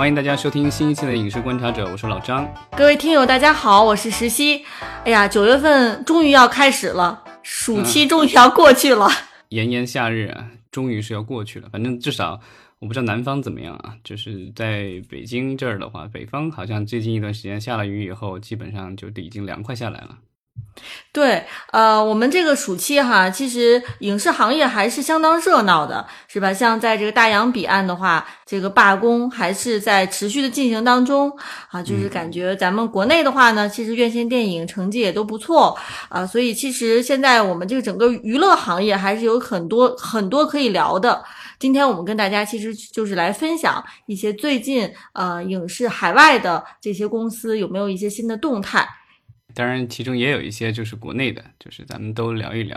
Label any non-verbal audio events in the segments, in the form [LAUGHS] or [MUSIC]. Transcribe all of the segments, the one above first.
欢迎大家收听新一期的《影视观察者》，我是老张。各位听友，大家好，我是石溪。哎呀，九月份终于要开始了，暑期终于要过去了。炎炎夏日啊，终于是要过去了。反正至少我不知道南方怎么样啊，就是在北京这儿的话，北方好像最近一段时间下了雨以后，基本上就已经凉快下来了。对，呃，我们这个暑期哈，其实影视行业还是相当热闹的，是吧？像在这个大洋彼岸的话，这个罢工还是在持续的进行当中啊。就是感觉咱们国内的话呢，其实院线电影成绩也都不错啊，所以其实现在我们这个整个娱乐行业还是有很多很多可以聊的。今天我们跟大家其实就是来分享一些最近呃影视海外的这些公司有没有一些新的动态。当然，其中也有一些就是国内的，就是咱们都聊一聊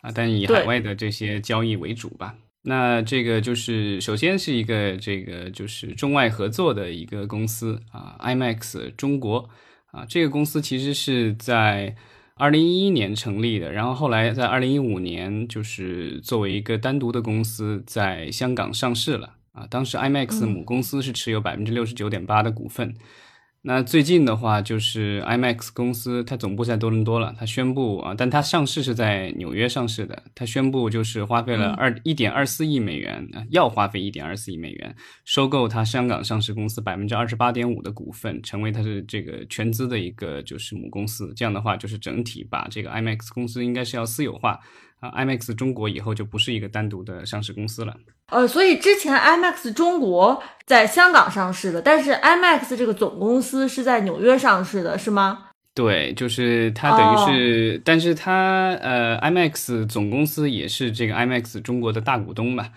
啊，但以海外的这些交易为主吧。那这个就是首先是一个这个就是中外合作的一个公司啊，IMAX 中国啊，这个公司其实是在二零一一年成立的，然后后来在二零一五年就是作为一个单独的公司在香港上市了啊。当时 IMAX 母公司是持有百分之六十九点八的股份。那最近的话，就是 IMAX 公司，它总部在多伦多了。它宣布啊，但它上市是在纽约上市的。它宣布就是花费了二一点二四亿美元，要花费一点二四亿美元收购它香港上市公司百分之二十八点五的股份，成为它的这个全资的一个就是母公司。这样的话，就是整体把这个 IMAX 公司应该是要私有化啊，IMAX 中国以后就不是一个单独的上市公司了。呃，所以之前 IMAX 中国在香港上市的，但是 IMAX 这个总公司是在纽约上市的，是吗？对，就是它等于是，但是它呃，IMAX 总公司也是这个 IMAX 中国的大股东吧？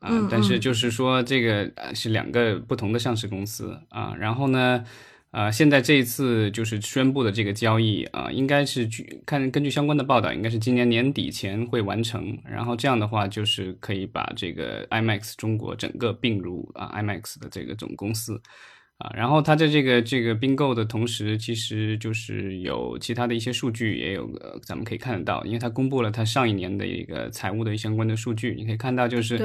啊，但是就是说这个是两个不同的上市公司啊，然后呢？啊，现在这一次就是宣布的这个交易啊，应该是据看根据相关的报道，应该是今年年底前会完成。然后这样的话，就是可以把这个 IMAX 中国整个并入啊 IMAX 的这个总公司啊。然后它在这个这个并购的同时，其实就是有其他的一些数据也有咱们可以看得到，因为它公布了它上一年的一个财务的相关的数据，你可以看到就是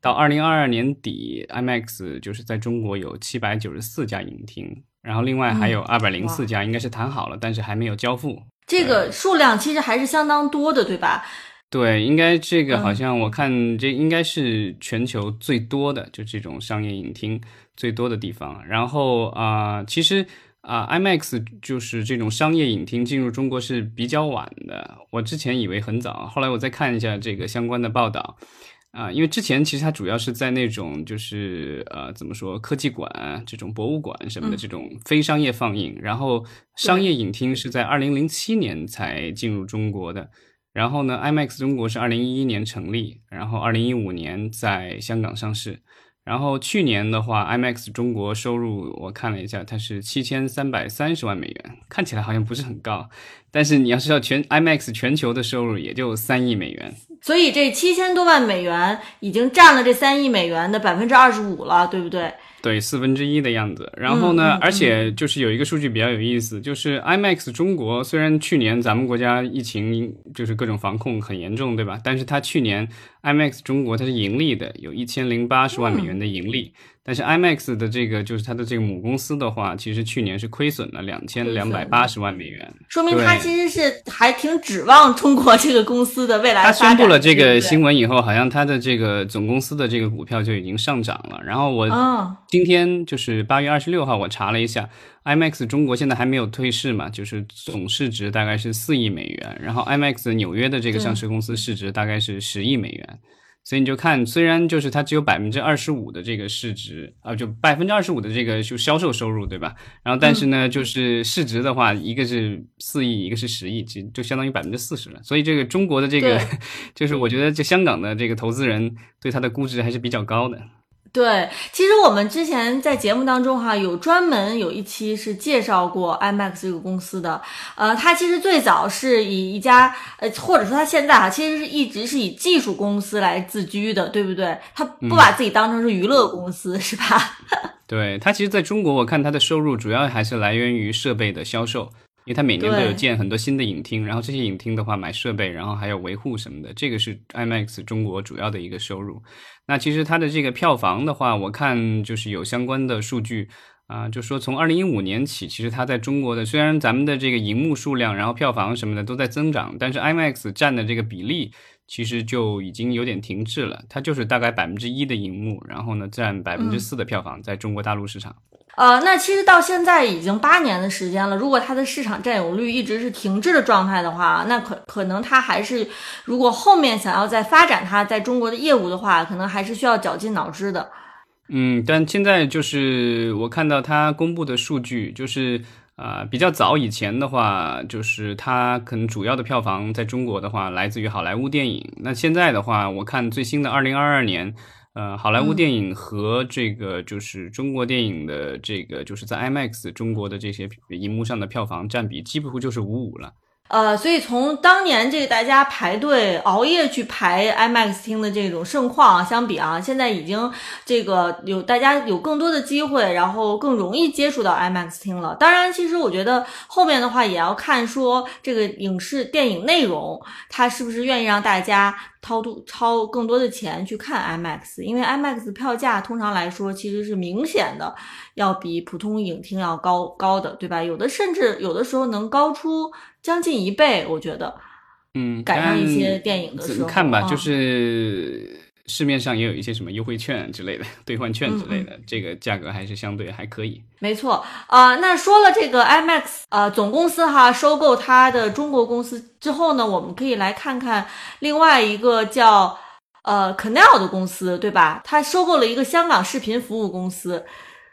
到二零二二年底，IMAX 就是在中国有七百九十四家影厅。然后另外还有二百零四家，应该是谈好了，但是还没有交付。这个数量其实还是相当多的，对吧？对，应该这个好像我看这应该是全球最多的，就这种商业影厅最多的地方。然后啊，其实啊，IMAX 就是这种商业影厅进入中国是比较晚的。我之前以为很早，后来我再看一下这个相关的报道。啊，因为之前其实它主要是在那种就是呃怎么说科技馆这种博物馆什么的这种非商业放映，然后商业影厅是在二零零七年才进入中国的，然后呢，IMAX 中国是二零一一年成立，然后二零一五年在香港上市。然后去年的话，IMAX 中国收入我看了一下，它是七千三百三十万美元，看起来好像不是很高，但是你要知道全 IMAX 全球的收入也就三亿美元，所以这七千多万美元已经占了这三亿美元的百分之二十五了，对不对？对四分之一的样子，然后呢，而且就是有一个数据比较有意思，就是 IMAX 中国虽然去年咱们国家疫情就是各种防控很严重，对吧？但是它去年 IMAX 中国它是盈利的，有一千零八十万美元的盈利。但是 IMAX 的这个就是它的这个母公司的话，其实去年是亏损了两千两百八十万美元，说明它其实是还挺指望中国这个公司的未来。它宣布了这个新闻以后，好像它的这个总公司的这个股票就已经上涨了。然后我今天就是八月二十六号，我查了一下，IMAX 中国现在还没有退市嘛，就是总市值大概是四亿美元，然后 IMAX 纽约的这个上市公司市值大概是十亿美元。所以你就看，虽然就是它只有百分之二十五的这个市值啊，就百分之二十五的这个就销售收入，对吧？然后但是呢，就是市值的话，一个是四亿，一个是十亿，就就相当于百分之四十了。所以这个中国的这个，[LAUGHS] 就是我觉得这香港的这个投资人对它的估值还是比较高的。对，其实我们之前在节目当中哈，有专门有一期是介绍过 IMAX 这个公司的。呃，它其实最早是以一家呃，或者说它现在哈，其实是一直是以技术公司来自居的，对不对？它不把自己当成是娱乐公司，是吧？[LAUGHS] 对，它其实在中国，我看它的收入主要还是来源于设备的销售。因为它每年都有建很多新的影厅，然后这些影厅的话买设备，然后还有维护什么的，这个是 IMAX 中国主要的一个收入。那其实它的这个票房的话，我看就是有相关的数据啊，就说从二零一五年起，其实它在中国的虽然咱们的这个荧幕数量，然后票房什么的都在增长，但是 IMAX 占的这个比例其实就已经有点停滞了，它就是大概百分之一的荧幕，然后呢占百分之四的票房在中国大陆市场。呃，那其实到现在已经八年的时间了。如果它的市场占有率一直是停滞的状态的话，那可可能它还是，如果后面想要再发展它在中国的业务的话，可能还是需要绞尽脑汁的。嗯，但现在就是我看到它公布的数据，就是啊，比较早以前的话，就是它可能主要的票房在中国的话来自于好莱坞电影。那现在的话，我看最新的二零二二年。呃，好莱坞电影和这个就是中国电影的这个，就是在 IMAX 中国的这些荧幕上的票房占比，几乎就是五五了。呃，所以从当年这个大家排队熬夜去排 IMAX 厅的这种盛况相比啊，现在已经这个有大家有更多的机会，然后更容易接触到 IMAX 厅了。当然，其实我觉得后面的话也要看说这个影视电影内容，它是不是愿意让大家掏多掏更多的钱去看 IMAX，因为 IMAX 票价通常来说其实是明显的要比普通影厅要高高的，对吧？有的甚至有的时候能高出。将近一倍，我觉得，嗯，赶上一些电影的时候，看吧，就是市面上也有一些什么优惠券之类的、兑换券之类的，这个价格还是相对还可以。没错，啊，那说了这个 IMAX 呃总公司哈收购它的中国公司之后呢，我们可以来看看另外一个叫呃 Canal 的公司，对吧？它收购了一个香港视频服务公司。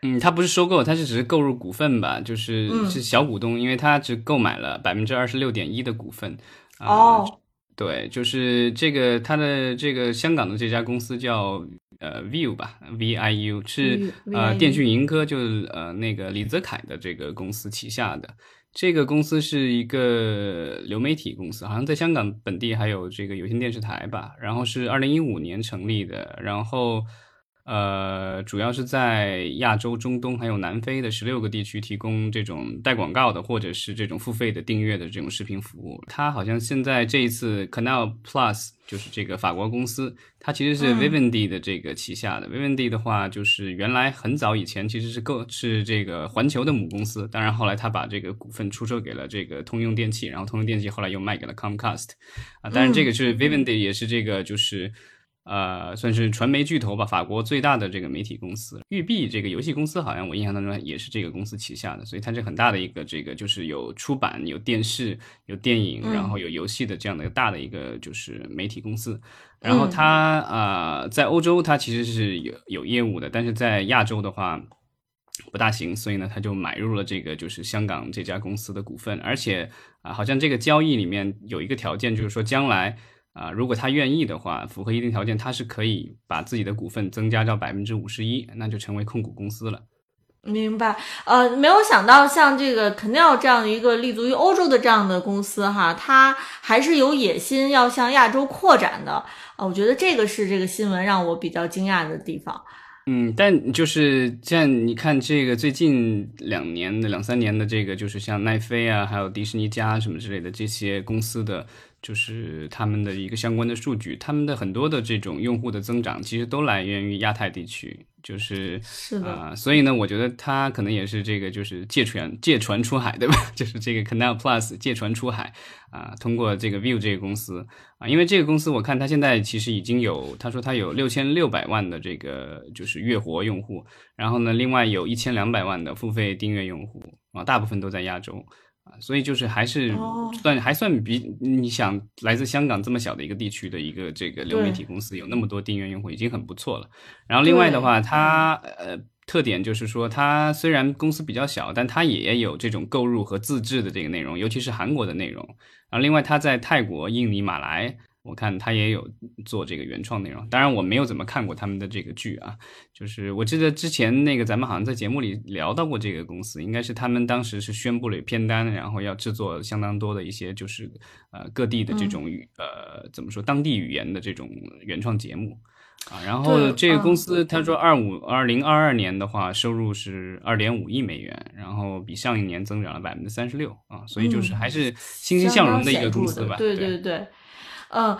嗯，他不是收购，他是只是购入股份吧，就是是小股东，因为他只购买了百分之二十六点一的股份。哦，对，就是这个他的这个香港的这家公司叫呃 View 吧，V I U 是呃电讯盈科，就是呃那个李泽楷的这个公司旗下的。这个公司是一个流媒体公司，好像在香港本地还有这个有线电视台吧。然后是二零一五年成立的，然后。呃，主要是在亚洲、中东还有南非的十六个地区提供这种带广告的，或者是这种付费的订阅的这种视频服务。它好像现在这一次 Canal Plus 就是这个法国公司，它其实是 Vivendi 的这个旗下的。Vivendi 的话，就是原来很早以前其实是购是这个环球的母公司，当然后来它把这个股份出售给了这个通用电器，然后通用电器后来又卖给了 Comcast 啊。当然这个是 Vivendi 也是这个就是。呃，算是传媒巨头吧，法国最大的这个媒体公司，育碧这个游戏公司，好像我印象当中也是这个公司旗下的，所以它是很大的一个这个，就是有出版、有电视、有电影，然后有游戏的这样的一个大的一个就是媒体公司。然后它啊，在欧洲它其实是有有业务的，但是在亚洲的话不大行，所以呢，他就买入了这个就是香港这家公司的股份，而且啊，好像这个交易里面有一个条件，就是说将来。啊，如果他愿意的话，符合一定条件，他是可以把自己的股份增加到百分之五十一，那就成为控股公司了。明白。呃，没有想到像这个 Canal 这样的一个立足于欧洲的这样的公司哈，它还是有野心要向亚洲扩展的。啊，我觉得这个是这个新闻让我比较惊讶的地方。嗯，但就是像你看这个最近两年的两三年的这个，就是像奈飞啊，还有迪士尼家什么之类的这些公司的。就是他们的一个相关的数据，他们的很多的这种用户的增长，其实都来源于亚太地区，就是是的，所以呢，我觉得他可能也是这个，就是借船借船出海，对吧？[LAUGHS] 就是这个 Canal Plus 借船出海啊，通过这个 View 这个公司啊，因为这个公司我看他现在其实已经有，他说他有六千六百万的这个就是月活用户，然后呢，另外有一千两百万的付费订阅用户啊，大部分都在亚洲。所以就是还是算还算比你想来自香港这么小的一个地区的一个这个流媒体公司有那么多订阅用户已经很不错了。然后另外的话，它呃特点就是说，它虽然公司比较小，但它也有这种购入和自制的这个内容，尤其是韩国的内容。然后另外，它在泰国、印尼、马来。我看他也有做这个原创内容，当然我没有怎么看过他们的这个剧啊。就是我记得之前那个咱们好像在节目里聊到过这个公司，应该是他们当时是宣布了片单，然后要制作相当多的一些就是呃各地的这种语呃怎么说当地语言的这种原创节目啊，然后这个公司他说二五二零二二年的话，收入是二点五亿美元，然后比上一年增长了百分之三十六啊，所以就是还是欣欣向荣的一个公司吧。对对对，嗯，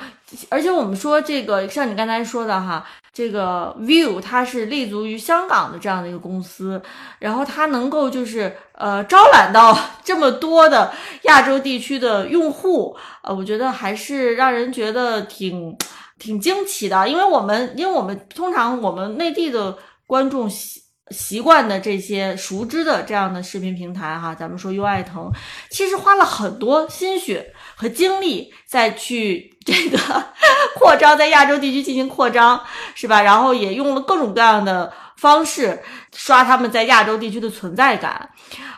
而且我们说这个像你刚才说的哈，这个 View 它是立足于香港的这样的一个公司，然后它能够就是呃招揽到这么多的亚洲地区的用户，呃，我觉得还是让人觉得挺。挺惊奇的，因为我们，因为我们通常我们内地的观众习习惯的这些熟知的这样的视频平台哈，咱们说优爱腾，其实花了很多心血和精力再去 [LAUGHS] 这个扩张，在亚洲地区进行扩张，是吧？然后也用了各种各样的方式刷他们在亚洲地区的存在感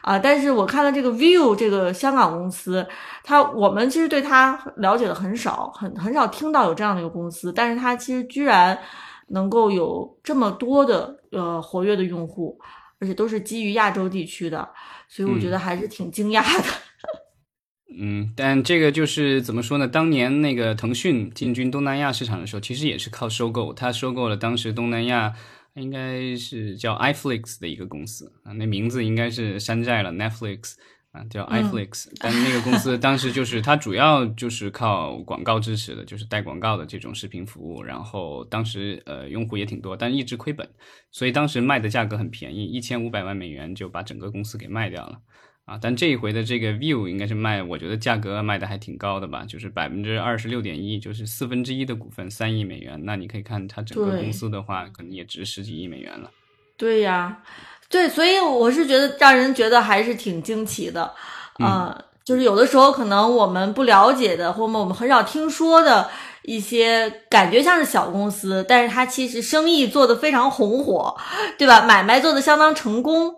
啊。但是我看到这个 View 这个香港公司。它我们其实对它了解的很少，很很少听到有这样的一个公司，但是它其实居然能够有这么多的呃活跃的用户，而且都是基于亚洲地区的，所以我觉得还是挺惊讶的。嗯，但这个就是怎么说呢？当年那个腾讯进军东南亚市场的时候，其实也是靠收购，他收购了当时东南亚应该是叫 iFlix 的一个公司啊，那名字应该是山寨了 Netflix。啊，叫 iFlix，但那个公司当时就是它主要就是靠广告支持的，就是带广告的这种视频服务。然后当时呃用户也挺多，但一直亏本，所以当时卖的价格很便宜，一千五百万美元就把整个公司给卖掉了。啊，但这一回的这个 View 应该是卖，我觉得价格卖的还挺高的吧，就是百分之二十六点一，就是四分之一的股份，三亿美元。那你可以看它整个公司的话，可能也值十几亿美元了。对呀。对，所以我是觉得让人觉得还是挺惊奇的，嗯，就是有的时候可能我们不了解的，或者我们很少听说的一些感觉像是小公司，但是它其实生意做得非常红火，对吧？买卖做得相当成功。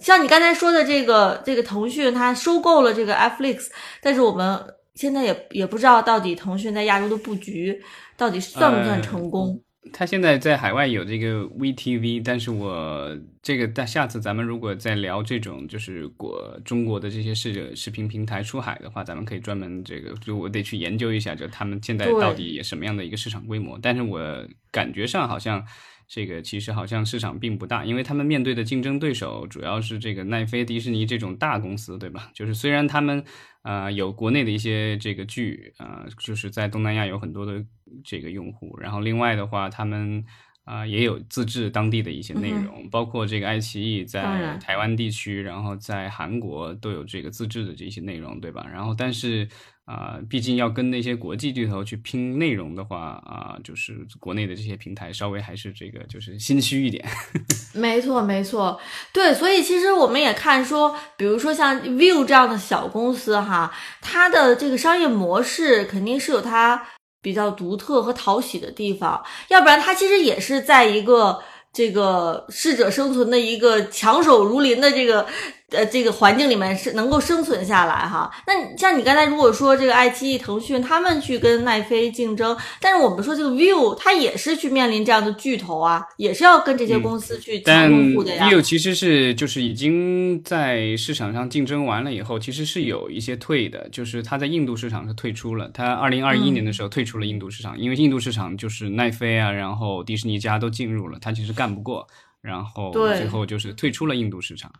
像你刚才说的这个这个腾讯，它收购了这个 Netflix，但是我们现在也也不知道到底腾讯在亚洲的布局到底算不算成功。他现在在海外有这个 VTV，但是我这个但下次咱们如果再聊这种就是国中国的这些视视频平台出海的话，咱们可以专门这个就我得去研究一下，就他们现在到底什么样的一个市场规模。但是我感觉上好像这个其实好像市场并不大，因为他们面对的竞争对手主要是这个奈飞、迪士尼这种大公司，对吧？[LAUGHS] 就是虽然他们。啊，有国内的一些这个剧啊，就是在东南亚有很多的这个用户。然后另外的话，他们啊也有自制当地的一些内容，包括这个爱奇艺在台湾地区，然后在韩国都有这个自制的这些内容，对吧？然后但是。啊，毕竟要跟那些国际巨头去拼内容的话，啊，就是国内的这些平台稍微还是这个就是心虚一点。[LAUGHS] 没错，没错，对，所以其实我们也看说，比如说像 View 这样的小公司哈，它的这个商业模式肯定是有它比较独特和讨喜的地方，要不然它其实也是在一个这个适者生存的一个强手如林的这个。呃，这个环境里面是能够生存下来哈。那像你刚才如果说这个爱奇艺、腾讯他们去跟奈飞竞争，但是我们说这个 View 它也是去面临这样的巨头啊，也是要跟这些公司去抢用户的呀。View 其实是就是已经在市场上竞争完了以后，其实是有一些退的，就是它在印度市场是退出了。它二零二一年的时候退出了印度市场，因为印度市场就是奈飞啊，然后迪士尼家都进入了，它其实干不过，然后最后就是退出了印度市场。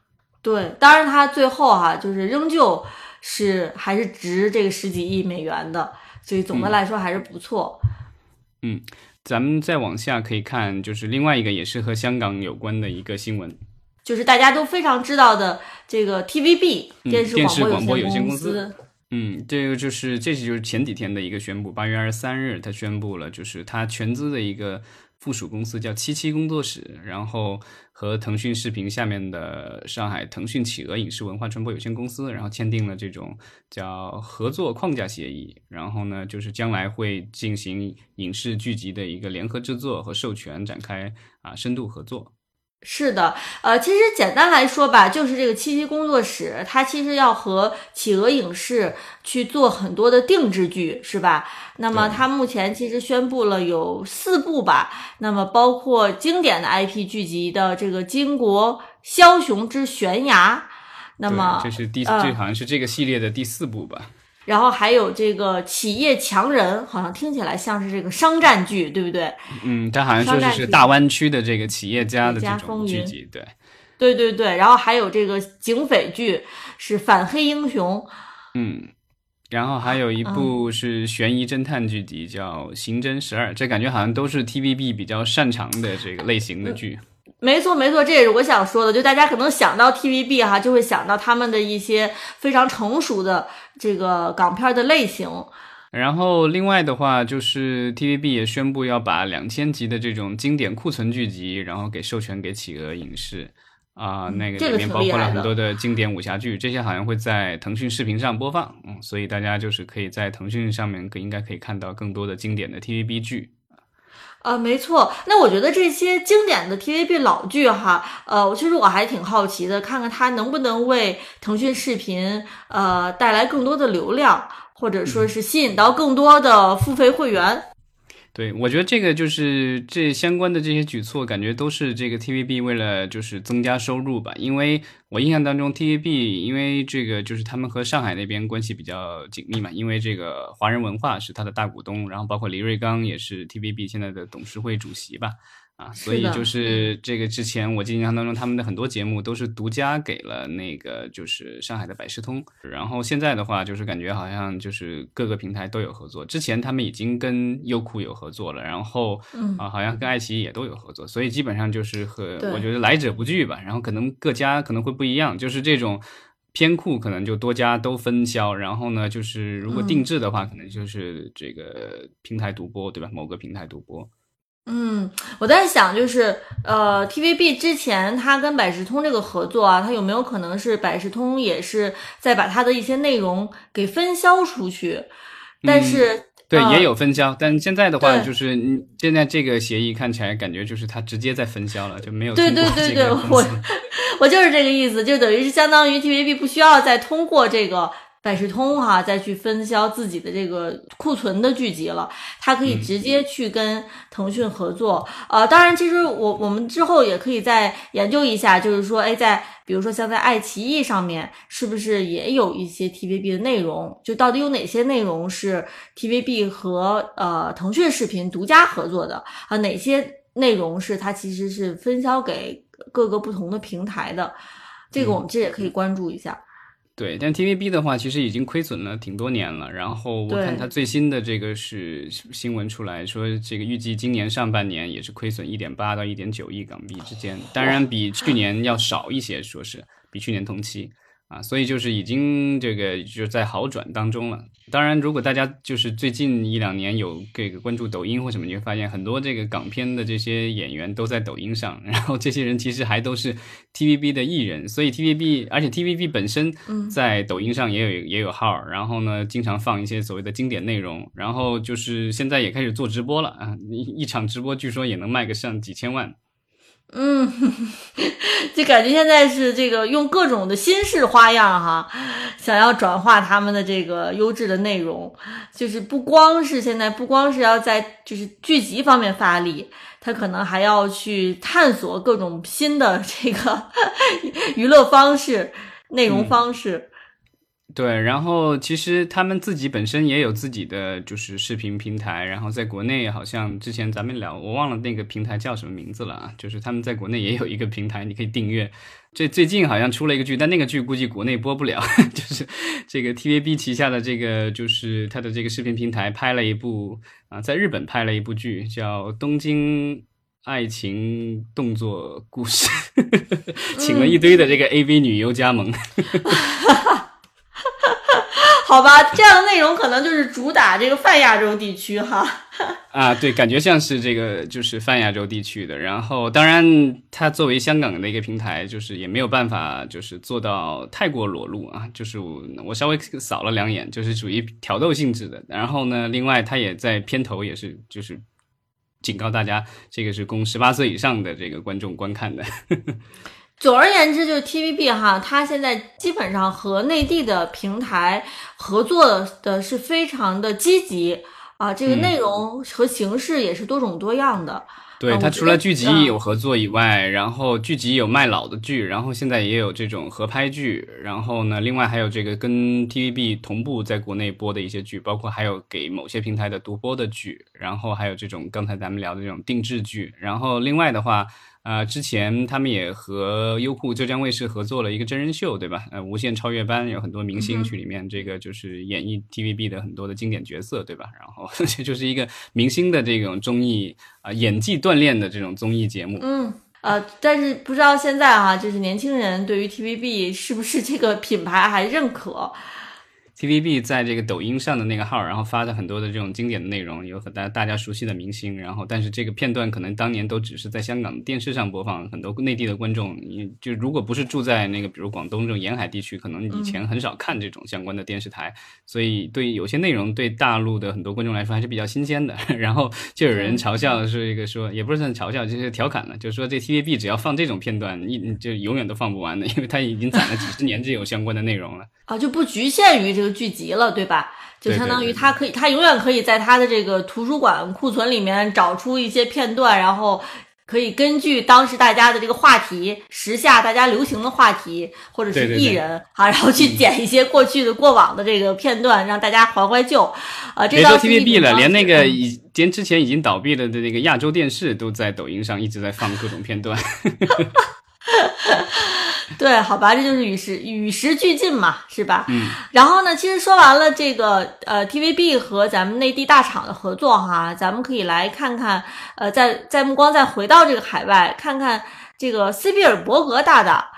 对，当然他最后哈，就是仍旧是还是值这个十几亿美元的，所以总的来说还是不错。嗯，咱们再往下可以看，就是另外一个也是和香港有关的一个新闻，就是大家都非常知道的这个 TVB 电视广播有限公司。嗯，这个就是这是就是前几天的一个宣布，八月二十三日，他宣布了，就是他全资的一个。附属公司叫七七工作室，然后和腾讯视频下面的上海腾讯企鹅影视文化传播有限公司，然后签订了这种叫合作框架协议。然后呢，就是将来会进行影视剧集的一个联合制作和授权，展开啊深度合作。是的，呃，其实简单来说吧，就是这个七七工作室，它其实要和企鹅影视去做很多的定制剧，是吧？那么它目前其实宣布了有四部吧，那么包括经典的 IP 剧集的这个《巾帼枭雄之悬崖》，那么这是第这好像是这个系列的第四部吧？然后还有这个企业强人，好像听起来像是这个商战剧，对不对？嗯，它好像说是大湾区的这个企业家的这种剧集，对，对对对。然后还有这个警匪剧是反黑英雄，嗯，然后还有一部是悬疑侦探剧集叫《刑侦十二》，这感觉好像都是 TVB 比较擅长的这个类型的剧。没错，没错，这也是我想说的。就大家可能想到 TVB 哈，就会想到他们的一些非常成熟的这个港片的类型。然后另外的话，就是 TVB 也宣布要把两千集的这种经典库存剧集，然后给授权给企鹅影视啊，那个里面包括了很多的经典武侠剧，这些好像会在腾讯视频上播放。嗯，所以大家就是可以在腾讯上面可应该可以看到更多的经典的 TVB 剧。啊，没错。那我觉得这些经典的 TVB 老剧哈，呃，其实我还挺好奇的，看看它能不能为腾讯视频呃带来更多的流量，或者说是吸引到更多的付费会员。对，我觉得这个就是这相关的这些举措，感觉都是这个 TVB 为了就是增加收入吧。因为我印象当中，TVB 因为这个就是他们和上海那边关系比较紧密嘛，因为这个华人文化是他的大股东，然后包括李瑞刚也是 TVB 现在的董事会主席吧。啊，所以就是这个之前我印象当中，他们的很多节目都是独家给了那个就是上海的百视通，然后现在的话就是感觉好像就是各个平台都有合作。之前他们已经跟优酷有合作了，然后啊好像跟爱奇艺也都有合作，所以基本上就是和我觉得来者不拒吧。然后可能各家可能会不一样，就是这种偏酷可能就多家都分销，然后呢就是如果定制的话，可能就是这个平台独播对吧？某个平台独播。嗯，我在想，就是呃，TVB 之前它跟百事通这个合作啊，它有没有可能是百事通也是在把它的一些内容给分销出去？但是对，也有分销，但现在的话，就是现在这个协议看起来感觉就是它直接在分销了，就没有对对对对，我 [LAUGHS] 我就是这个意思，就等于是相当于 TVB 不需要再通过这个。百事通哈再去分销自己的这个库存的剧集了，它可以直接去跟腾讯合作。呃，当然，其实我我们之后也可以再研究一下，就是说，哎，在比如说像在爱奇艺上面，是不是也有一些 TVB 的内容？就到底有哪些内容是 TVB 和呃腾讯视频独家合作的啊？哪些内容是它其实是分销给各个不同的平台的？这个我们这也可以关注一下。对，但 TVB 的话，其实已经亏损了挺多年了。然后我看它最新的这个是新闻出来说，这个预计今年上半年也是亏损一点八到一点九亿港币之间，当然比去年要少一些，说是比去年同期。啊，所以就是已经这个就是在好转当中了。当然，如果大家就是最近一两年有这个关注抖音或什么，你会发现很多这个港片的这些演员都在抖音上，[LAUGHS] 然后这些人其实还都是 TVB 的艺人。所以 TVB，而且 TVB 本身在抖音上也有也有号，然后呢，经常放一些所谓的经典内容。然后就是现在也开始做直播了啊，一一场直播据说也能卖个上几千万。嗯，[LAUGHS] 就感觉现在是这个用各种的新式花样哈，想要转化他们的这个优质的内容，就是不光是现在不光是要在就是剧集方面发力，他可能还要去探索各种新的这个 [LAUGHS] 娱乐方式、内容方式。对，然后其实他们自己本身也有自己的就是视频平台，然后在国内好像之前咱们聊，我忘了那个平台叫什么名字了啊，就是他们在国内也有一个平台，你可以订阅。这最近好像出了一个剧，但那个剧估计国内播不了，[LAUGHS] 就是这个 TVB 旗下的这个就是它的这个视频平台拍了一部啊，在日本拍了一部剧，叫《东京爱情动作故事》，[LAUGHS] 请了一堆的这个 AV 女优加盟。[LAUGHS] [LAUGHS] 好吧，这样的内容可能就是主打这个泛亚洲地区哈。[LAUGHS] 啊，对，感觉像是这个就是泛亚洲地区的。然后，当然，它作为香港的一个平台，就是也没有办法就是做到太过裸露啊。就是我稍微扫了两眼，就是属于挑逗性质的。然后呢，另外它也在片头也是就是警告大家，这个是供十八岁以上的这个观众观看的。总而言之，就是 TVB 哈，它现在基本上和内地的平台合作的是非常的积极，啊，这个内容和形式也是多种多样的。对它除了剧集有合作以外，然后剧集有卖老的剧，然后现在也有这种合拍剧，然后呢，另外还有这个跟 TVB 同步在国内播的一些剧，包括还有给某些平台的独播的剧，然后还有这种刚才咱们聊的这种定制剧，然后另外的话。啊，之前他们也和优酷浙江卫视合作了一个真人秀，对吧？呃，无限超越班有很多明星去里面，这个就是演绎 TVB 的很多的经典角色，对吧？然后这 [LAUGHS] 就是一个明星的这种综艺啊，演技锻炼的这种综艺节目。嗯，呃，但是不知道现在哈，就是年轻人对于 TVB 是不是这个品牌还认可？TVB 在这个抖音上的那个号，然后发的很多的这种经典的内容，有很大大家熟悉的明星，然后但是这个片段可能当年都只是在香港电视上播放，很多内地的观众，你就如果不是住在那个比如广东这种沿海地区，可能以前很少看这种相关的电视台，所以对有些内容对大陆的很多观众来说还是比较新鲜的。[LAUGHS] 然后就有人嘲笑是一个说，也不是算嘲笑，就是调侃了，就是说这 TVB 只要放这种片段，一就永远都放不完的，因为它已经攒了几十年这种相关的内容了。啊，就不局限于这个剧集了，对吧？就相当于他可以，他永远可以在他的这个图书馆库存里面找出一些片段，然后可以根据当时大家的这个话题、时下大家流行的话题，或者是艺人啊，然后去剪一些过去的、过往的这个片段，让大家怀怀旧。啊，别说 TVB 了，连那个以前之前已经倒闭了的那个亚洲电视，都在抖音上一直在放各种片段。[LAUGHS] [LAUGHS] 对，好吧，这就是与时与时俱进嘛，是吧？嗯。然后呢，其实说完了这个呃，TVB 和咱们内地大厂的合作哈，咱们可以来看看，呃，在在目光再回到这个海外，看看这个斯皮尔伯格大大，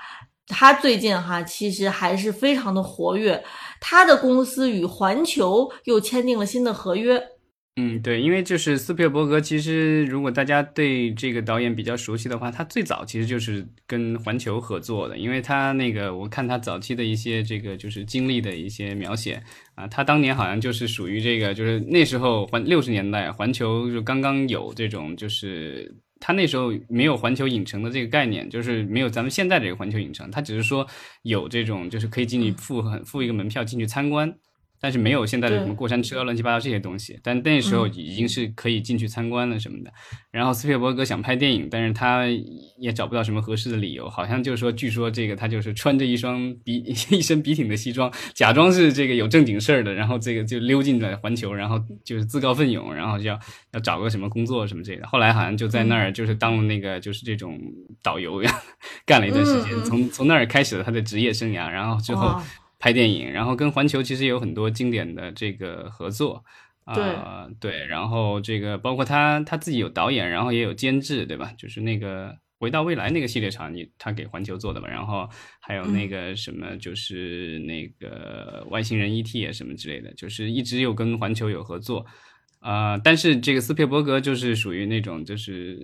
他最近哈其实还是非常的活跃，他的公司与环球又签订了新的合约。嗯，对，因为就是斯皮尔伯格，其实如果大家对这个导演比较熟悉的话，他最早其实就是跟环球合作的，因为他那个我看他早期的一些这个就是经历的一些描写啊，他当年好像就是属于这个，就是那时候环六十年代环球就刚刚有这种，就是他那时候没有环球影城的这个概念，就是没有咱们现在这个环球影城，他只是说有这种就是可以进去付付一个门票进去参观。但是没有现在的什么过山车、乱七八糟这些东西，但那时候已经是可以进去参观了什么的。然后斯皮尔伯格想拍电影，但是他也找不到什么合适的理由，好像就是说，据说这个他就是穿着一双笔 [LAUGHS] 一身笔挺的西装，假装是这个有正经事儿的，然后这个就溜进了环球，然后就是自告奋勇，然后要要找个什么工作什么之类的。后来好像就在那儿就是当了那个就是这种导游呀，[LAUGHS] 干了一段时间，从从那儿开始了他的职业生涯，然后之后。拍电影，然后跟环球其实有很多经典的这个合作，啊，对，然后这个包括他他自己有导演，然后也有监制，对吧？就是那个《回到未来》那个系列场，你他给环球做的嘛，然后还有那个什么，就是那个外星人 E.T. 啊什么之类的，就是一直有跟环球有合作。啊，但是这个斯皮尔伯格就是属于那种，就是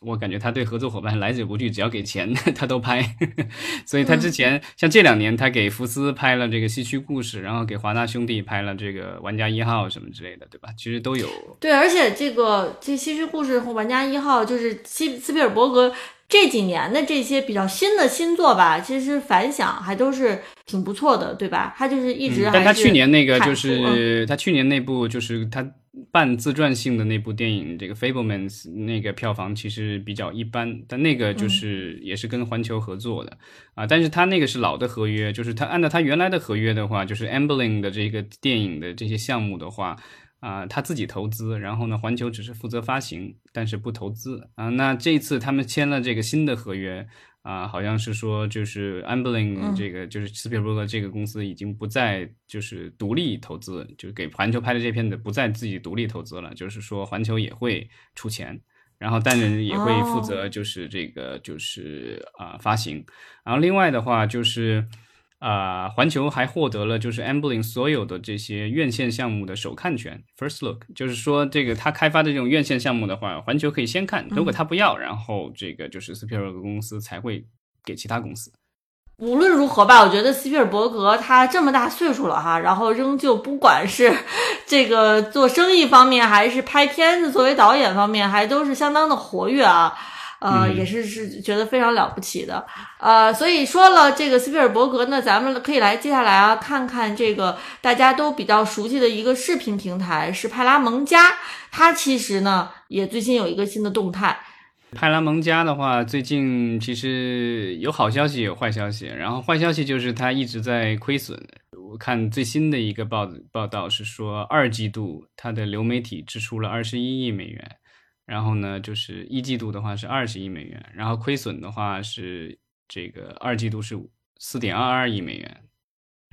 我感觉他对合作伙伴来者不拒，只要给钱 [LAUGHS] 他都拍。[LAUGHS] 所以他之前像这两年，他给福斯拍了这个《西区故事》，然后给华纳兄弟拍了这个《玩家一号》什么之类的，对吧？其实都有。对，而且这个这《西区故事》和《玩家一号》就是西斯皮尔伯格。这几年的这些比较新的新作吧，其实反响还都是挺不错的，对吧？他就是一直，但他去年那个就是他去年那部就是他半自传性的那部电影《这个 Fablemans》那个票房其实比较一般，但那个就是也是跟环球合作的啊，但是他那个是老的合约，就是他按照他原来的合约的话，就是 Amblin 的这个电影的这些项目的话。啊，他自己投资，然后呢，环球只是负责发行，但是不投资啊。那这一次他们签了这个新的合约啊，好像是说就是 Amblin 这个就是斯皮尔伯格这个公司已经不再就是独立投资，就是给环球拍的这片子不再自己独立投资了，就是说环球也会出钱，然后但是也会负责就是这个就是啊发行，然后另外的话就是。啊，环球还获得了就是 Amblin 所有的这些院线项目的首看权，First Look，就是说这个他开发的这种院线项目的话，环球可以先看，如果他不要，然后这个就是斯皮尔伯格公司才会给其他公司。无论如何吧，我觉得斯皮尔伯格他这么大岁数了哈，然后仍旧不管是这个做生意方面，还是拍片子作为导演方面，还都是相当的活跃啊。呃，也是是觉得非常了不起的。呃，所以说了这个斯皮尔伯格呢，咱们可以来接下来啊，看看这个大家都比较熟悉的一个视频平台是派拉蒙加，它其实呢也最近有一个新的动态。派拉蒙加的话，最近其实有好消息，有坏消息。然后坏消息就是它一直在亏损。我看最新的一个报报道是说，二季度它的流媒体支出了二十一亿美元，然后呢，就是一季度的话是二十亿美元，然后亏损的话是这个二季度是四点二二亿美元。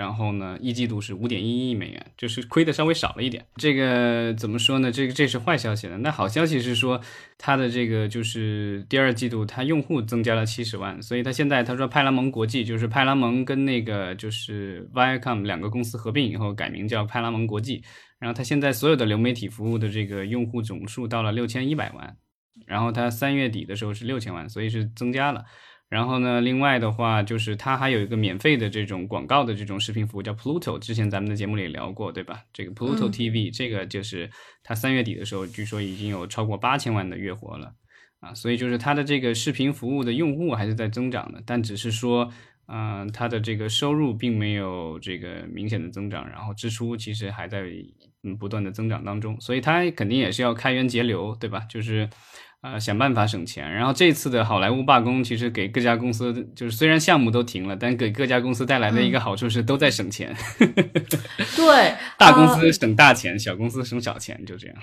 然后呢，一季度是五点一亿美元，就是亏的稍微少了一点。这个怎么说呢？这个这是坏消息了。那好消息是说，它的这个就是第二季度它用户增加了七十万，所以它现在他说派拉蒙国际就是派拉蒙跟那个就是 Viacom 两个公司合并以后改名叫派拉蒙国际。然后它现在所有的流媒体服务的这个用户总数到了六千一百万，然后它三月底的时候是六千万，所以是增加了。然后呢，另外的话就是它还有一个免费的这种广告的这种视频服务，叫 Pluto。之前咱们的节目里聊过，对吧？这个 Pluto TV，这个就是它三月底的时候，据说已经有超过八千万的月活了啊。所以就是它的这个视频服务的用户还是在增长的，但只是说，嗯，它的这个收入并没有这个明显的增长，然后支出其实还在嗯不断的增长当中，所以它肯定也是要开源节流，对吧？就是。呃，想办法省钱。然后这次的好莱坞罢工，其实给各家公司，就是虽然项目都停了，但给各家公司带来的一个好处是都在省钱。对，大公司省大钱，小公司省小钱，就这样。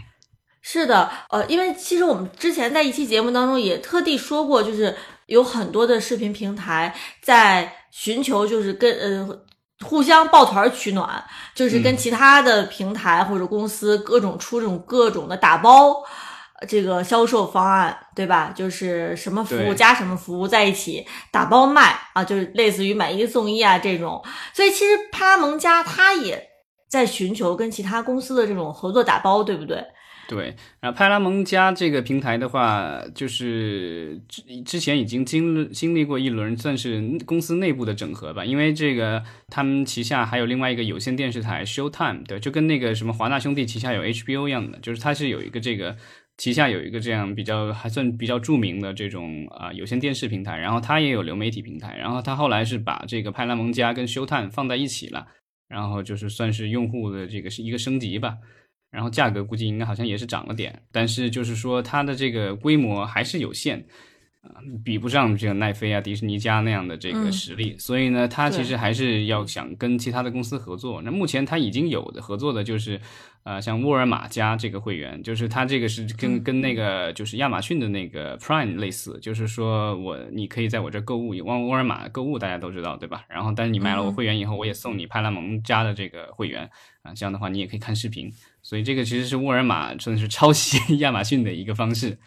是的，呃，因为其实我们之前在一期节目当中也特地说过，就是有很多的视频平台在寻求，就是跟呃互相抱团取暖，就是跟其他的平台或者公司各种出这种各种的打包。这个销售方案对吧？就是什么服务加什么服务在一起打包卖啊，就是类似于买一送一啊这种。所以其实派拉蒙加它也在寻求跟其他公司的这种合作打包，对不对？对，然后派拉蒙加这个平台的话，就是之之前已经经历经历过一轮算是公司内部的整合吧，因为这个他们旗下还有另外一个有线电视台 Showtime，对，就跟那个什么华纳兄弟旗下有 HBO 一样的，就是它是有一个这个。旗下有一个这样比较还算比较著名的这种啊有线电视平台，然后它也有流媒体平台，然后它后来是把这个派拉蒙加跟修探放在一起了，然后就是算是用户的这个是一个升级吧，然后价格估计应该好像也是涨了点，但是就是说它的这个规模还是有限。比不上这个奈飞啊、迪士尼家那样的这个实力，所以呢，他其实还是要想跟其他的公司合作。那目前他已经有的合作的就是，呃，像沃尔玛加这个会员，就是他这个是跟跟那个就是亚马逊的那个 Prime 类似，就是说我你可以在我这购物，往沃尔玛购物，大家都知道对吧？然后，但是你买了我会员以后，我也送你派拉蒙家的这个会员啊，这样的话你也可以看视频。所以这个其实是沃尔玛真的是抄袭 [LAUGHS] 亚马逊的一个方式。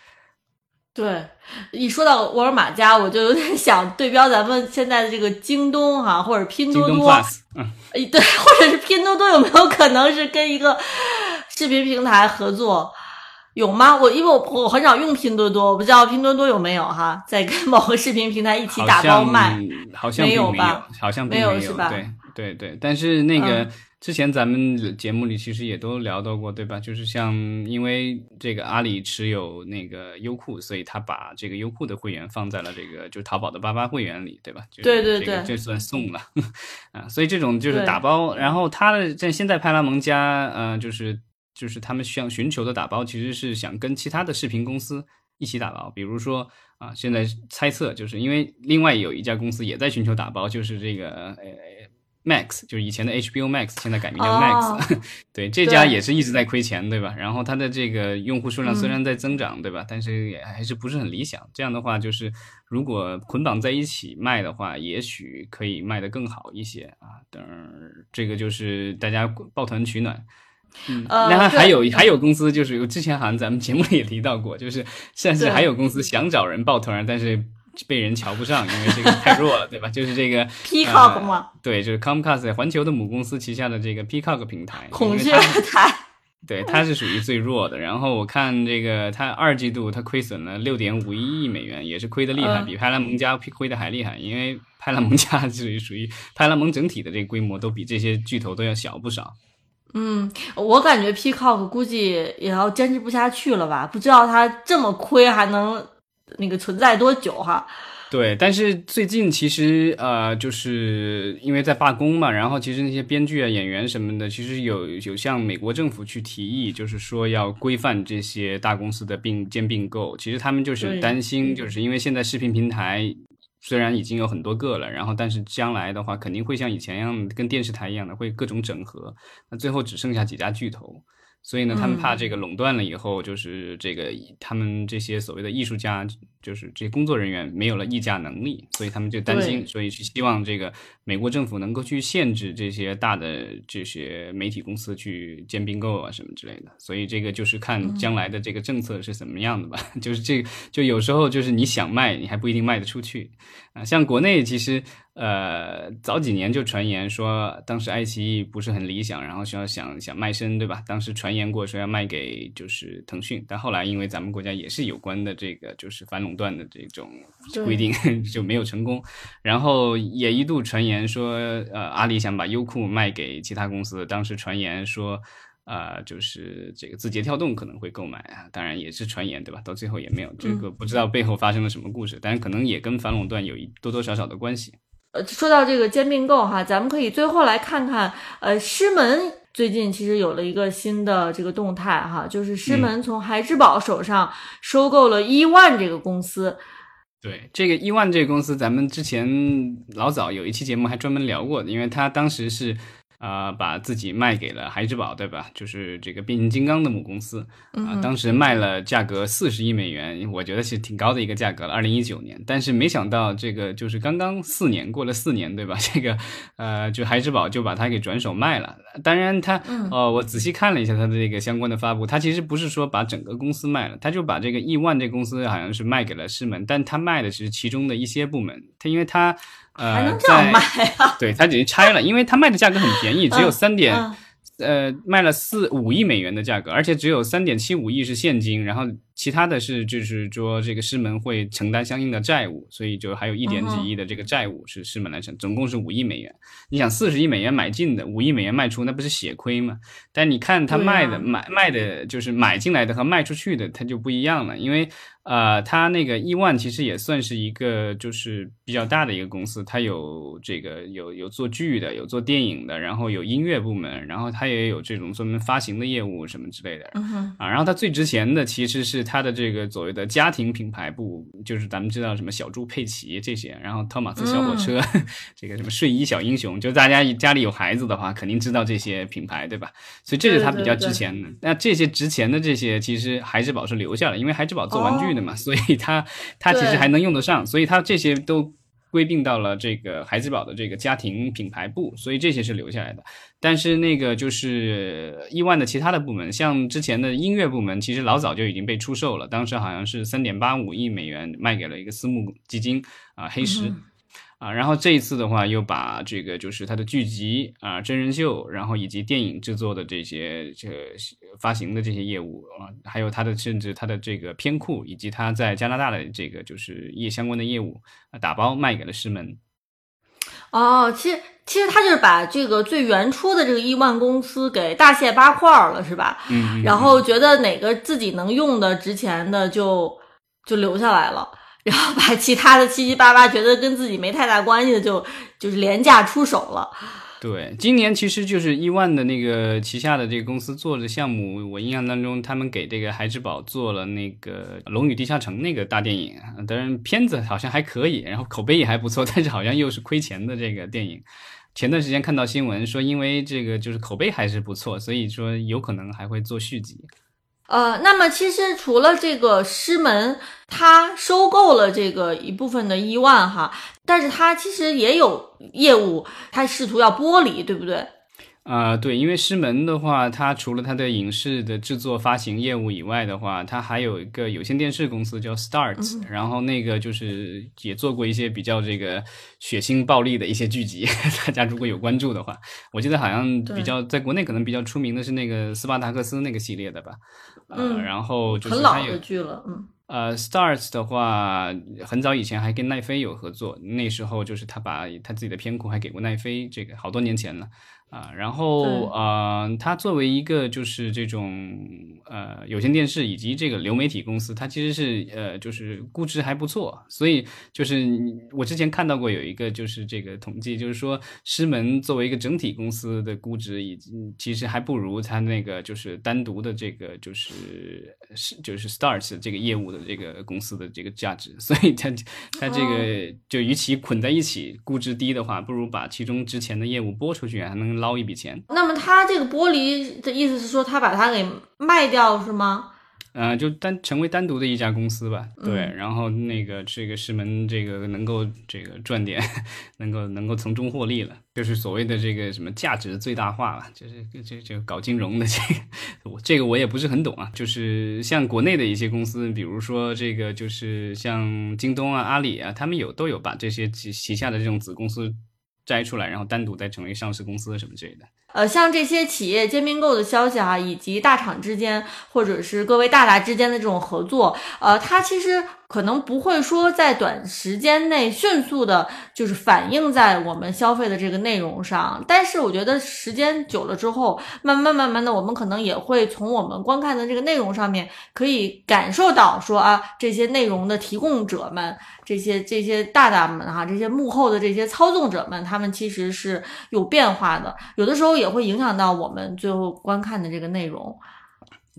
对，一说到沃尔玛家，我就有点想对标咱们现在的这个京东哈，或者拼多多，嗯，对，或者是拼多多有没有可能是跟一个视频平台合作？有吗？我因为我我很少用拼多多，我不知道拼多多有没有哈，在跟某个视频平台一起打包卖，好像没有吧？好像没有是吧？对对对，但是那个。之前咱们节目里其实也都聊到过，对吧？就是像因为这个阿里持有那个优酷，所以他把这个优酷的会员放在了这个就淘宝的八八会员里，对吧？就对对对，就算送了 [LAUGHS] 啊。所以这种就是打包，然后他的在现在派拉蒙家，呃，就是就是他们想寻求的打包，其实是想跟其他的视频公司一起打包。比如说啊，现在猜测就是因为另外有一家公司也在寻求打包，就是这个呃。Max 就是以前的 HBO Max，现在改名叫 Max，[LAUGHS] 对这家也是一直在亏钱，对吧？然后它的这个用户数量虽然在增长，对吧？但是也还是不是很理想。这样的话，就是如果捆绑在一起卖的话，也许可以卖得更好一些啊。等这个就是大家抱团取暖。嗯，那还有还有公司，就是之前好像咱们节目里也提到过，就是甚至还有公司想找人抱团，但是。被人瞧不上，因为这个太弱了，对吧？就是这个 [LAUGHS] Peacock 吗？对，就是 Comcast 环球的母公司旗下的这个 Peacock 平台，孔雀台。[LAUGHS] 对，它是属于最弱的。然后我看这个，它二季度它亏损了六点五一亿美元，也是亏的厉害，比派拉蒙加亏的还厉害。因为派拉蒙加 [LAUGHS] 属于属于派拉蒙整体的这个规模都比这些巨头都要小不少。嗯，我感觉 Peacock 估计也要坚持不下去了吧？不知道它这么亏还能。那个存在多久哈。对，但是最近其实呃，就是因为在罢工嘛，然后其实那些编剧啊、演员什么的，其实有有向美国政府去提议，就是说要规范这些大公司的并兼并购。其实他们就是担心，就是因为现在视频平台虽然已经有很多个了，然后但是将来的话肯定会像以前一样，跟电视台一样的会各种整合，那最后只剩下几家巨头。所以呢，他们怕这个垄断了以后，就是这个他们这些所谓的艺术家。就是这些工作人员没有了议价能力，所以他们就担心，所以是希望这个美国政府能够去限制这些大的这些媒体公司去兼并购啊什么之类的。所以这个就是看将来的这个政策是怎么样的吧。[LAUGHS] 就是这就有时候就是你想卖，你还不一定卖得出去啊。像国内其实呃早几年就传言说，当时爱奇艺不是很理想，然后需要想想卖身，对吧？当时传言过说要卖给就是腾讯，但后来因为咱们国家也是有关的这个就是反垄。断的这种规定 [LAUGHS] 就没有成功，然后也一度传言说，呃，阿里想把优酷卖给其他公司。当时传言说，呃，就是这个字节跳动可能会购买啊，当然也是传言，对吧？到最后也没有，这个不知道背后发生了什么故事，但是可能也跟反垄断有一多多少少的关系。呃，说到这个兼并购哈，咱们可以最后来看看，呃，狮门。最近其实有了一个新的这个动态哈，就是狮门从孩之宝手上收购了伊万这个公司。对，这个亿万这个公司，咱们之前老早有一期节目还专门聊过的，因为他当时是。啊，把自己卖给了孩之宝，对吧？就是这个变形金刚的母公司啊，当时卖了价格四十亿美元，我觉得是挺高的一个价格了。二零一九年，但是没想到这个就是刚刚四年过了四年，对吧？[LAUGHS] 这个呃，就孩之宝就把它给转手卖了。当然，他呃，我仔细看了一下他的这个相关的发布，他其实不是说把整个公司卖了，他就把这个亿万这公司好像是卖给了师门，但他卖的是其中的一些部门，他因为他。还能这样卖啊？[LAUGHS] 对他已经拆了，因为他卖的价格很便宜，只有三点，呃，卖了四五亿美元的价格，而且只有三点七五亿是现金，然后。其他的是，就是说这个师门会承担相应的债务，所以就还有一点几亿的这个债务是师门来承，总共是五亿美元。你想四十亿美元买进的，五亿美元卖出，那不是血亏吗？但你看他卖的买卖的，就是买进来的和卖出去的，它就不一样了。因为呃，他那个亿万其实也算是一个就是比较大的一个公司，它有这个有有做剧的，有做电影的，然后有音乐部门，然后它也有这种专门发行的业务什么之类的啊。然后它最值钱的其实是。他的这个所谓的家庭品牌部，就是咱们知道什么小猪佩奇这些，然后托马斯小火车，[LAUGHS] 这个什么睡衣小英雄，就大家家里有孩子的话，肯定知道这些品牌，对吧？所以这是他比较值钱的。那这些值钱的这些，其实孩之宝是留下了，因为孩之宝做玩具的嘛，所以它它其实还能用得上，所以它这些都。规定到了这个孩之宝的这个家庭品牌部，所以这些是留下来的。但是那个就是亿万的其他的部门，像之前的音乐部门，其实老早就已经被出售了，当时好像是三点八五亿美元卖给了一个私募基金啊，黑石。啊，然后这一次的话，又把这个就是它的剧集啊、真人秀，然后以及电影制作的这些这发行的这些业务啊，还有它的甚至它的这个片库，以及它在加拿大的这个就是业相关的业务啊，打包卖给了师门。哦，其实其实他就是把这个最原初的这个亿万公司给大卸八块了，是吧？嗯。然后觉得哪个自己能用的、值钱的，就就留下来了。然后把其他的七七八八觉得跟自己没太大关系的，就就是廉价出手了。对，今年其实就是亿万的那个旗下的这个公司做的项目，我印象当中，他们给这个孩之宝做了那个《龙与地下城》那个大电影，当然片子好像还可以，然后口碑也还不错，但是好像又是亏钱的这个电影。前段时间看到新闻说，因为这个就是口碑还是不错，所以说有可能还会做续集。呃，那么其实除了这个师门，他收购了这个一部分的伊万哈，但是他其实也有业务，他试图要剥离，对不对？啊，对，因为狮门的话，它除了它的影视的制作发行业务以外的话，它还有一个有线电视公司叫 Start，然后那个就是也做过一些比较这个血腥暴力的一些剧集，[LAUGHS] 大家如果有关注的话，我记得好像比较在国内可能比较出名的是那个斯巴达克斯那个系列的吧。嗯，然后就是很老的剧了，嗯。呃，Stars 的话，很早以前还跟奈飞有合作，那时候就是他把他自己的片库还给过奈飞，这个好多年前了。啊，然后呃，它作为一个就是这种呃有线电视以及这个流媒体公司，它其实是呃就是估值还不错，所以就是我之前看到过有一个就是这个统计，就是说狮门作为一个整体公司的估值，已经其实还不如它那个就是单独的这个就是是就是 Stars 这个业务的这个公司的这个价值，所以它它这个就与其捆在一起估值低的话，不如把其中之前的业务拨出去，还能。捞一笔钱，那么他这个剥离的意思是说，他把它给卖掉是吗？呃，就单成为单独的一家公司吧。对，然后那个这个石门这个能够这个赚点，[LAUGHS] 能够能够从中获利了，就是所谓的这个什么价值最大化了，就是这这搞金融的这个，[LAUGHS] 我这个我也不是很懂啊。就是像国内的一些公司，比如说这个就是像京东啊、阿里啊，他们有都有把这些旗旗下的这种子公司。摘出来，然后单独再成为上市公司什么之类的。呃，像这些企业兼并购的消息啊，以及大厂之间或者是各位大大之间的这种合作，呃，它其实。可能不会说在短时间内迅速的，就是反映在我们消费的这个内容上。但是我觉得时间久了之后，慢慢慢慢的，我们可能也会从我们观看的这个内容上面，可以感受到说啊，这些内容的提供者们，这些这些大大们哈，这些幕后的这些操纵者们，他们其实是有变化的，有的时候也会影响到我们最后观看的这个内容。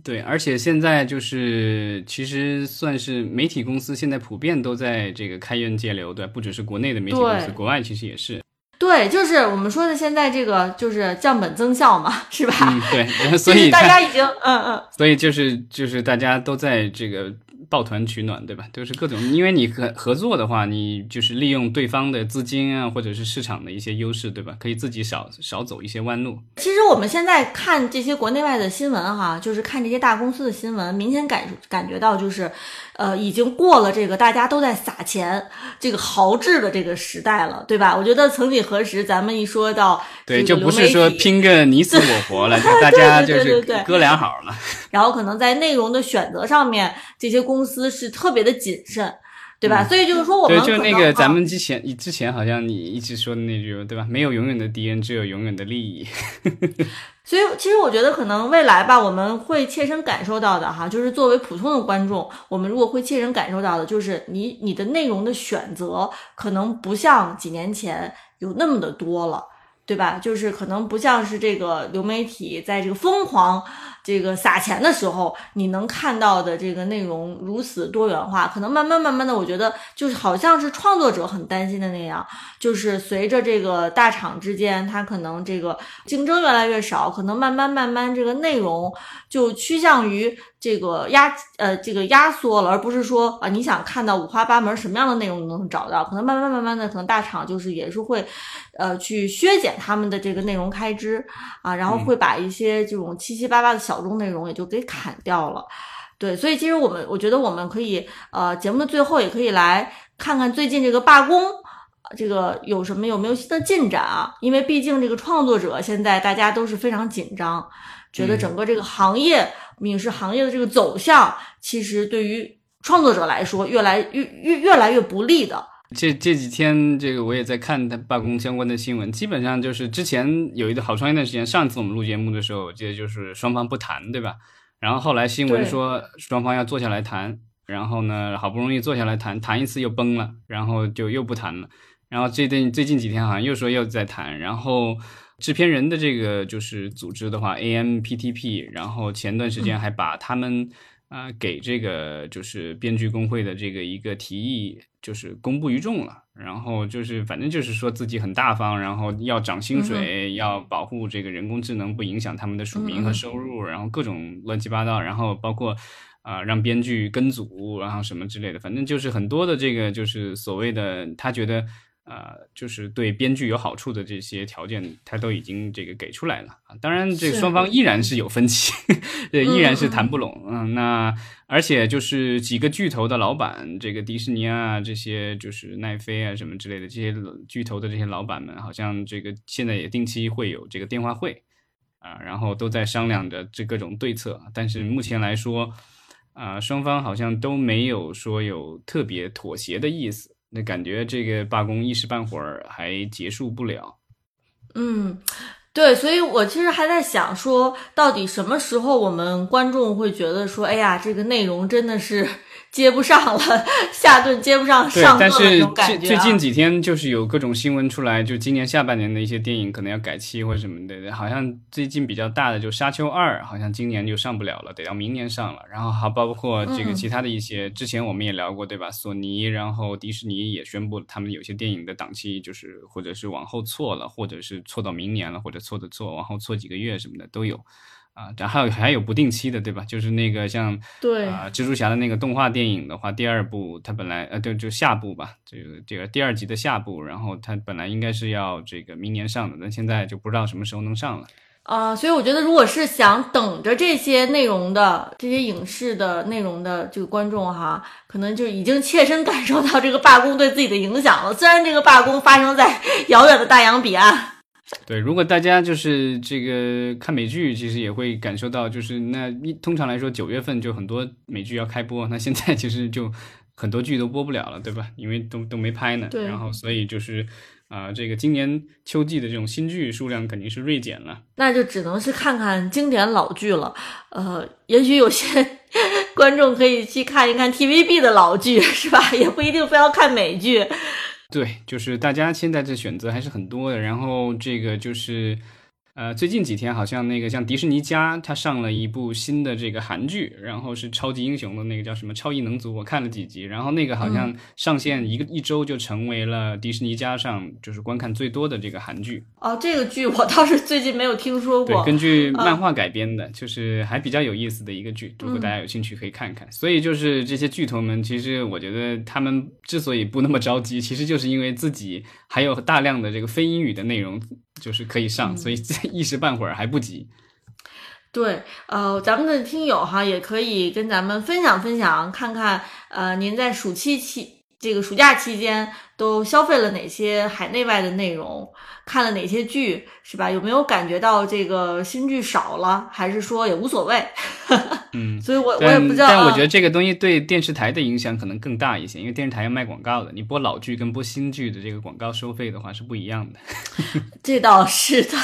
对，而且现在就是其实算是媒体公司，现在普遍都在这个开源节流，对，不只是国内的媒体公司，国外其实也是。对，就是我们说的现在这个就是降本增效嘛，是吧？嗯，对，[LAUGHS] 所以大家已经，嗯嗯，所以就是就是大家都在这个。抱团取暖，对吧？就是各种，因为你合合作的话，你就是利用对方的资金啊，或者是市场的一些优势，对吧？可以自己少少走一些弯路。其实我们现在看这些国内外的新闻，哈，就是看这些大公司的新闻，明显感感觉到就是。呃，已经过了这个大家都在撒钱、这个豪掷的这个时代了，对吧？我觉得曾几何时，咱们一说到对，就不是说拼个你死我活了，[LAUGHS] 大家就是哥俩好了。然后可能在内容的选择上面，这些公司是特别的谨慎，对吧？所以就是说，我们就那个咱们之前之前好像你一直说的那句，对吧？没有永远的敌人，只有永远的利益。所以，其实我觉得可能未来吧，我们会切身感受到的哈，就是作为普通的观众，我们如果会切身感受到的，就是你你的内容的选择可能不像几年前有那么的多了，对吧？就是可能不像是这个流媒体在这个疯狂。这个撒钱的时候，你能看到的这个内容如此多元化，可能慢慢慢慢的，我觉得就是好像是创作者很担心的那样，就是随着这个大厂之间，它可能这个竞争越来越少，可能慢慢慢慢这个内容就趋向于。这个压呃，这个压缩了，而不是说啊，你想看到五花八门什么样的内容都能找到，可能慢慢慢慢的，可能大厂就是也是会，呃，去削减他们的这个内容开支啊，然后会把一些这种七七八八的小众内容也就给砍掉了。对，所以其实我们我觉得我们可以呃，节目的最后也可以来看看最近这个罢工，这个有什么有没有新的进展啊？因为毕竟这个创作者现在大家都是非常紧张，觉得整个这个行业。影视行业的这个走向，其实对于创作者来说，越来越越越来越不利的。这这几天，这个我也在看他罢工相关的新闻，基本上就是之前有一个好长一段时间，上次我们录节目的时候，我记得就是双方不谈，对吧？然后后来新闻说双方要坐下来谈，然后呢，好不容易坐下来谈，谈一次又崩了，然后就又不谈了。然后最近最近几天好像又说又在谈，然后。制片人的这个就是组织的话，AMPTP，然后前段时间还把他们啊给这个就是编剧工会的这个一个提议就是公布于众了，然后就是反正就是说自己很大方，然后要涨薪水，要保护这个人工智能不影响他们的署名和收入，然后各种乱七八糟，然后包括啊让编剧跟组，然后什么之类的，反正就是很多的这个就是所谓的他觉得。呃，就是对编剧有好处的这些条件，他都已经这个给出来了啊。当然，这双方依然是有分歧，[LAUGHS] 对，依然是谈不拢。嗯，那而且就是几个巨头的老板，这个迪士尼啊，这些就是奈飞啊什么之类的这些巨头的这些老板们，好像这个现在也定期会有这个电话会啊，然后都在商量着这各种对策。但是目前来说，啊，双方好像都没有说有特别妥协的意思。那感觉这个罢工一时半会儿还结束不了。嗯，对，所以我其实还在想说，到底什么时候我们观众会觉得说，哎呀，这个内容真的是。接不上了，[LAUGHS] 下顿接不上上但是最最近几天就是有各种新闻出来，就今年下半年的一些电影可能要改期或者什么的。好像最近比较大的就《沙丘二》，好像今年就上不了了，得到明年上了。然后还包括这个其他的一些，之前我们也聊过，对吧？索尼，然后迪士尼也宣布他们有些电影的档期就是或者是往后错了，或者是错到明年了，或者错的错往后错几个月什么的都有。啊，然后还有不定期的，对吧？就是那个像对啊，蜘蛛侠的那个动画电影的话，第二部它本来呃，对，就下部吧，这个这个第二集的下部，然后它本来应该是要这个明年上的，但现在就不知道什么时候能上了。啊，所以我觉得，如果是想等着这些内容的这些影视的内容的这个观众哈，可能就已经切身感受到这个罢工对自己的影响了。虽然这个罢工发生在遥远的大洋彼岸。对，如果大家就是这个看美剧，其实也会感受到，就是那一通常来说九月份就很多美剧要开播，那现在其实就很多剧都播不了了，对吧？因为都都没拍呢。对。然后所以就是啊，这个今年秋季的这种新剧数量肯定是锐减了。那就只能是看看经典老剧了。呃，也许有些观众可以去看一看 TVB 的老剧，是吧？也不一定非要看美剧。对，就是大家现在这选择还是很多的，然后这个就是。呃，最近几天好像那个像迪士尼家，它上了一部新的这个韩剧，然后是超级英雄的那个叫什么超异能族，我看了几集，然后那个好像上线一个一周就成为了迪士尼家上就是观看最多的这个韩剧。哦，这个剧我倒是最近没有听说过。对，根据漫画改编的，就是还比较有意思的一个剧，如果大家有兴趣可以看看。所以就是这些巨头们，其实我觉得他们之所以不那么着急，其实就是因为自己还有大量的这个非英语的内容。就是可以上，所以一时半会儿还不急。对，呃，咱们的听友哈也可以跟咱们分享分享，看看呃，您在暑期期这个暑假期间都消费了哪些海内外的内容，看了哪些剧，是吧？有没有感觉到这个新剧少了，还是说也无所谓？[LAUGHS] 嗯，所以我我也不知道。但我觉得这个东西对电视台的影响可能更大一些，因为电视台要卖广告的，你播老剧跟播新剧的这个广告收费的话是不一样的。[LAUGHS] 这倒是的，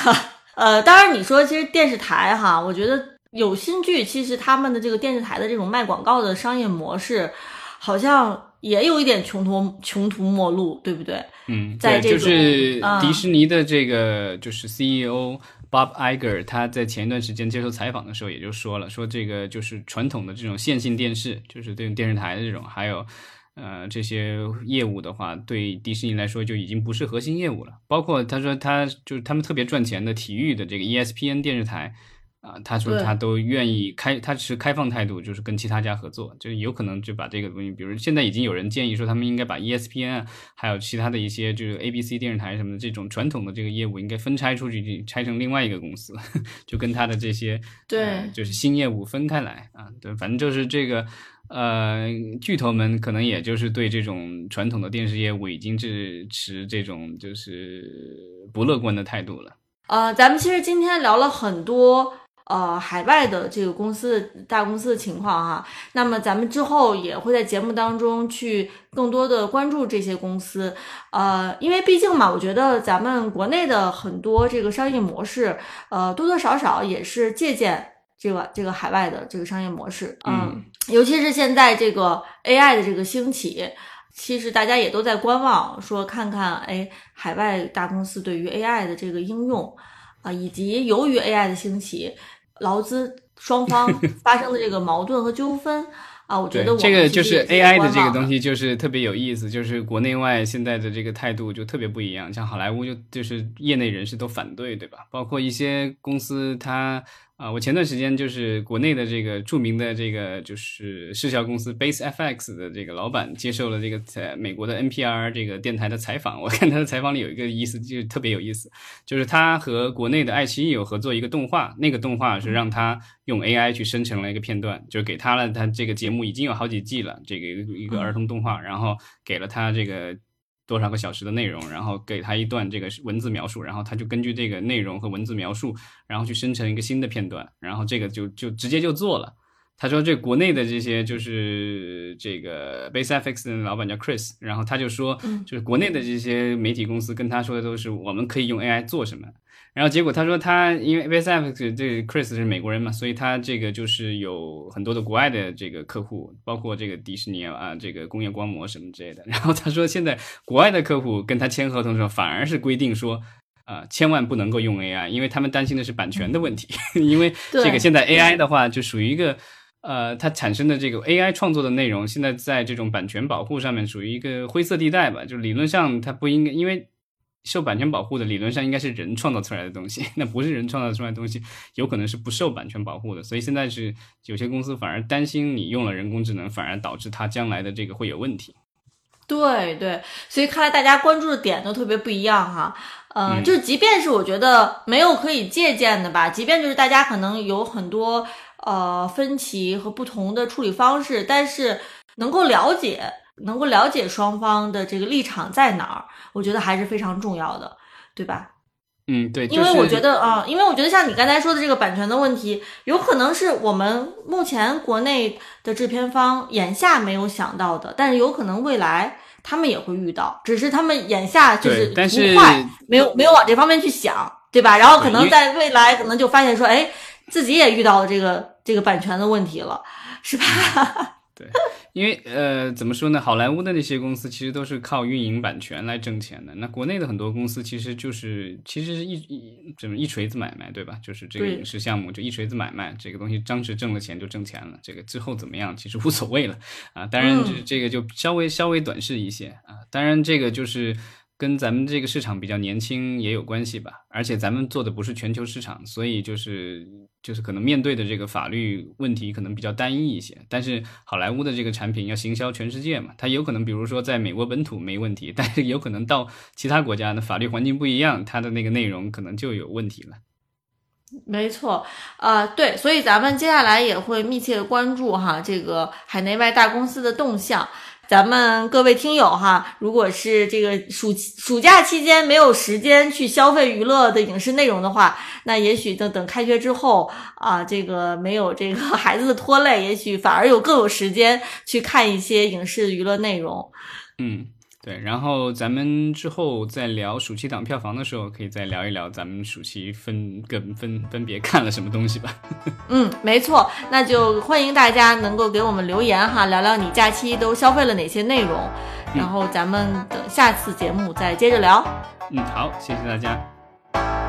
呃，当然你说其实电视台哈，我觉得有新剧，其实他们的这个电视台的这种卖广告的商业模式，好像也有一点穷途穷途末路，对不对？嗯，在这就是迪士尼的这个就是 CEO。Bob Iger 他在前一段时间接受采访的时候也就说了，说这个就是传统的这种线性电视，就是这种电视台的这种，还有呃这些业务的话，对迪士尼来说就已经不是核心业务了。包括他说他就是他们特别赚钱的体育的这个 ESPN 电视台。啊，他说他都愿意开，他持开放态度，就是跟其他家合作，就有可能就把这个东西，比如现在已经有人建议说，他们应该把 ESPN 还有其他的一些就是 ABC 电视台什么的这种传统的这个业务应该分拆出去，拆成另外一个公司，[LAUGHS] 就跟他的这些对，就是新业务分开来啊，对，反正就是这个呃，巨头们可能也就是对这种传统的电视业务已经是持这种就是不乐观的态度了。呃，咱们其实今天聊了很多。呃，海外的这个公司大公司的情况哈，那么咱们之后也会在节目当中去更多的关注这些公司，呃，因为毕竟嘛，我觉得咱们国内的很多这个商业模式，呃，多多少少也是借鉴这个这个海外的这个商业模式，嗯，尤其是现在这个 AI 的这个兴起，其实大家也都在观望，说看看哎，海外大公司对于 AI 的这个应用啊，以及由于 AI 的兴起。劳资双方 [LAUGHS] 发生的这个矛盾和纠纷啊，我觉得这个就是 AI 的这个东西，就是特别有意思，就是国内外现在的这个态度就特别不一样。像好莱坞就就是业内人士都反对，对吧？包括一些公司它。啊，我前段时间就是国内的这个著名的这个就是视效公司 Base FX 的这个老板接受了这个在美国的 NPR 这个电台的采访。我看他的采访里有一个意思，就特别有意思，就是他和国内的爱奇艺有合作一个动画，那个动画是让他用 AI 去生成了一个片段，就给他了。他这个节目已经有好几季了，这个一个儿童动画，然后给了他这个。多少个小时的内容，然后给他一段这个文字描述，然后他就根据这个内容和文字描述，然后去生成一个新的片段，然后这个就就直接就做了。他说这国内的这些就是这个 BaseFX 的老板叫 Chris，然后他就说，就是国内的这些媒体公司跟他说的都是我们可以用 AI 做什么。然后结果他说他因为 BaseFX 这 Chris 是美国人嘛，所以他这个就是有很多的国外的这个客户，包括这个迪士尼啊，这个工业光魔什么之类的。然后他说现在国外的客户跟他签合同的时候，反而是规定说。啊，千万不能够用 AI，因为他们担心的是版权的问题。[LAUGHS] 因为这个现在 AI 的话，就属于一个，呃，它产生的这个 AI 创作的内容，现在在这种版权保护上面属于一个灰色地带吧。就理论上它不应该，因为受版权保护的理论上应该是人创造出来的东西，[LAUGHS] 那不是人创造出来的东西，有可能是不受版权保护的。所以现在是有些公司反而担心你用了人工智能，反而导致它将来的这个会有问题。对对，所以看来大家关注的点都特别不一样哈。嗯，就即便是我觉得没有可以借鉴的吧，即便就是大家可能有很多呃分歧和不同的处理方式，但是能够了解，能够了解双方的这个立场在哪儿，我觉得还是非常重要的，对吧？嗯，对，因为我觉得啊，因为我觉得像你刚才说的这个版权的问题，有可能是我们目前国内的制片方眼下没有想到的，但是有可能未来。他们也会遇到，只是他们眼下就是不快，没有没有往这方面去想，对吧？然后可能在未来可能就发现说，哎，自己也遇到了这个这个版权的问题了，是吧？对，因为呃，怎么说呢？好莱坞的那些公司其实都是靠运营版权来挣钱的。那国内的很多公司其实就是其实是一一怎么一锤子买卖，对吧？就是这个影视项目就一锤子买卖，这个东西当时挣了钱就挣钱了，这个之后怎么样其实无所谓了啊。当然，这这个就稍微稍微短视一些啊。当然，这个就是。跟咱们这个市场比较年轻也有关系吧，而且咱们做的不是全球市场，所以就是就是可能面对的这个法律问题可能比较单一一些。但是好莱坞的这个产品要行销全世界嘛，它有可能比如说在美国本土没问题，但是有可能到其他国家的法律环境不一样，它的那个内容可能就有问题了。没错，呃，对，所以咱们接下来也会密切关注哈这个海内外大公司的动向。咱们各位听友哈，如果是这个暑暑假期间没有时间去消费娱乐的影视内容的话，那也许等等开学之后啊，这个没有这个孩子的拖累，也许反而有更有时间去看一些影视娱乐内容。嗯。对，然后咱们之后再聊暑期档票房的时候，可以再聊一聊咱们暑期分跟分分别看了什么东西吧。[LAUGHS] 嗯，没错，那就欢迎大家能够给我们留言哈，聊聊你假期都消费了哪些内容，然后咱们等下次节目再接着聊。嗯，好，谢谢大家。